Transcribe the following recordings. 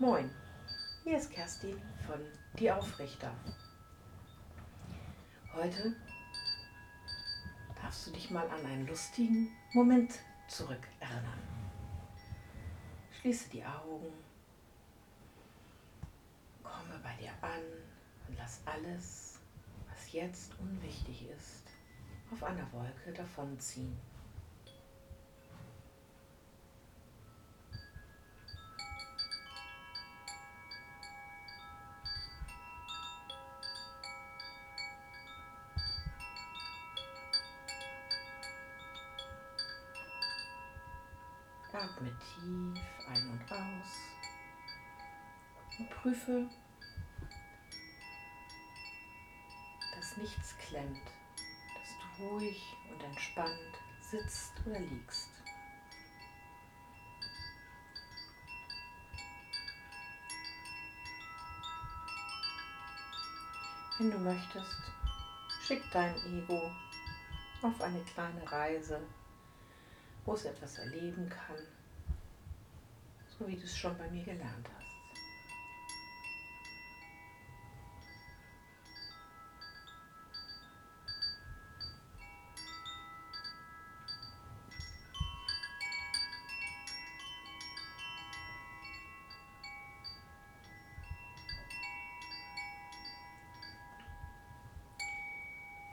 Moin, hier ist Kerstin von Die Aufrichter. Heute darfst du dich mal an einen lustigen Moment zurückerinnern. Schließe die Augen, komme bei dir an und lass alles, was jetzt unwichtig ist, auf einer Wolke davonziehen. Atme tief ein und aus und prüfe, dass nichts klemmt, dass du ruhig und entspannt sitzt oder liegst. Wenn du möchtest, schick dein Ego auf eine kleine Reise wo es etwas erleben kann, so wie du es schon bei mir gelernt hast.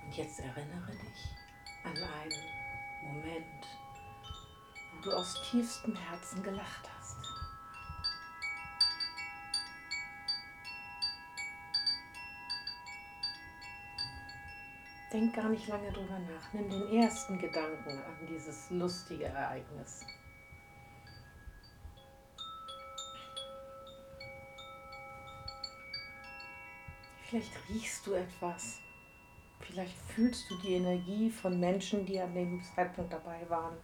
Und jetzt erinnere dich an einen Moment, du aus tiefstem Herzen gelacht hast. Denk gar nicht lange drüber nach. Nimm den ersten Gedanken an dieses lustige Ereignis. Vielleicht riechst du etwas. Vielleicht fühlst du die Energie von Menschen, die an dem Zeitpunkt dabei waren.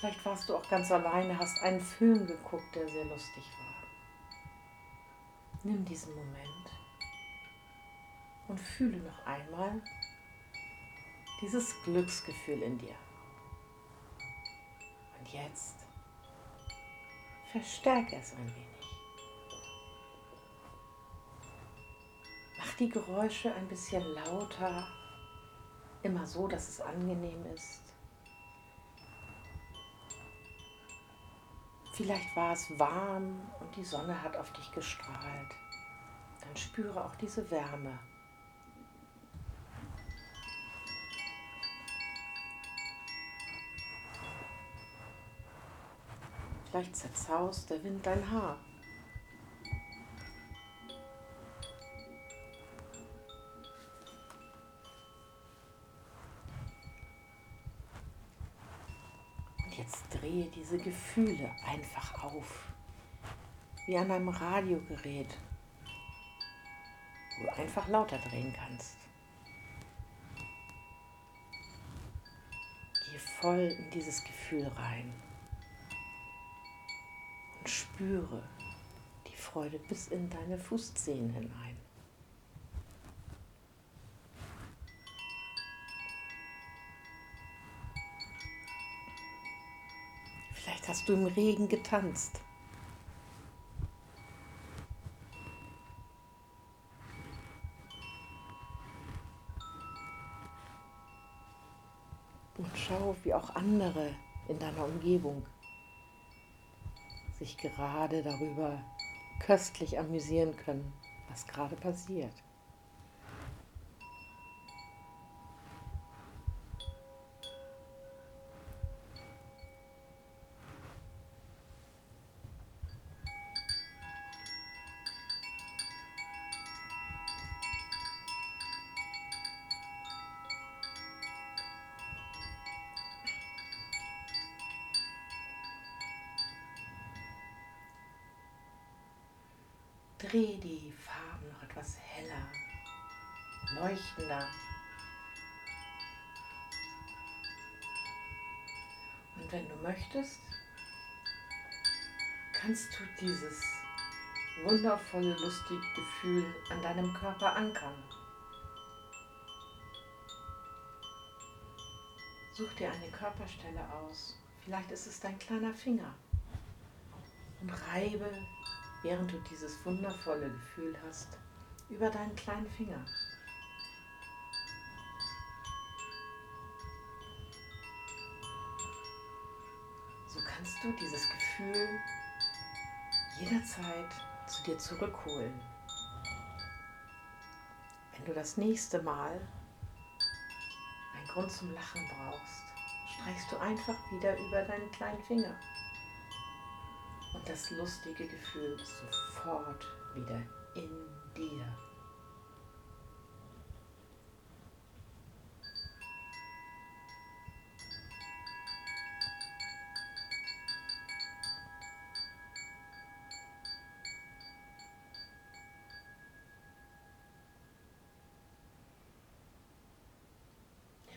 Vielleicht warst du auch ganz alleine, hast einen Film geguckt, der sehr lustig war. Nimm diesen Moment und fühle noch einmal dieses Glücksgefühl in dir. Und jetzt verstärke es ein wenig. Mach die Geräusche ein bisschen lauter, immer so, dass es angenehm ist. Vielleicht war es warm und die Sonne hat auf dich gestrahlt. Dann spüre auch diese Wärme. Vielleicht zerzaust der Wind dein Haar. jetzt drehe diese Gefühle einfach auf, wie an einem Radiogerät, wo du einfach lauter drehen kannst. Geh voll in dieses Gefühl rein spüre die Freude bis in deine Fußzehen hinein. hast du im Regen getanzt. Und schau, wie auch andere in deiner Umgebung sich gerade darüber köstlich amüsieren können, was gerade passiert. Dreh die Farben noch etwas heller, leuchtender. Und wenn du möchtest, kannst du dieses wundervolle, lustige Gefühl an deinem Körper ankern. Such dir eine Körperstelle aus. Vielleicht ist es dein kleiner Finger Und reibe, während du dieses wundervolle Gefühl hast, über deinen kleinen Finger. So kannst du dieses Gefühl jederzeit zu dir zurückholen. Wenn du das nächste Mal einen Grund zum Lachen brauchst, streichst du einfach wieder über deinen kleinen Finger. Und das lustige Gefühl sofort wieder in dir.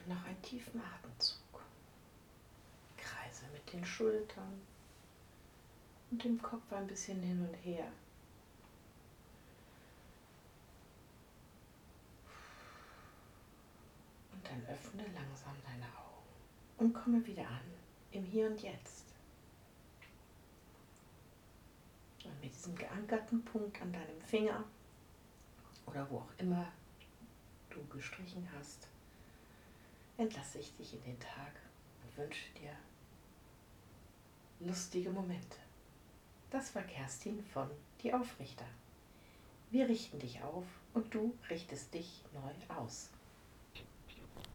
Noch einen tiefen Atemzug. Kreise mit den Schultern und dem Kopf ein bisschen hin und her. Und dann öffne langsam deine Augen und komme wieder an im Hier und Jetzt. Und mit diesem geankerten Punkt an deinem Finger oder wo auch immer du gestrichen hast, entlasse ich dich in den Tag und wünsche dir lustige Momente. Das war Kerstin von Die Aufrichter. Wir richten dich auf und du richtest dich neu aus.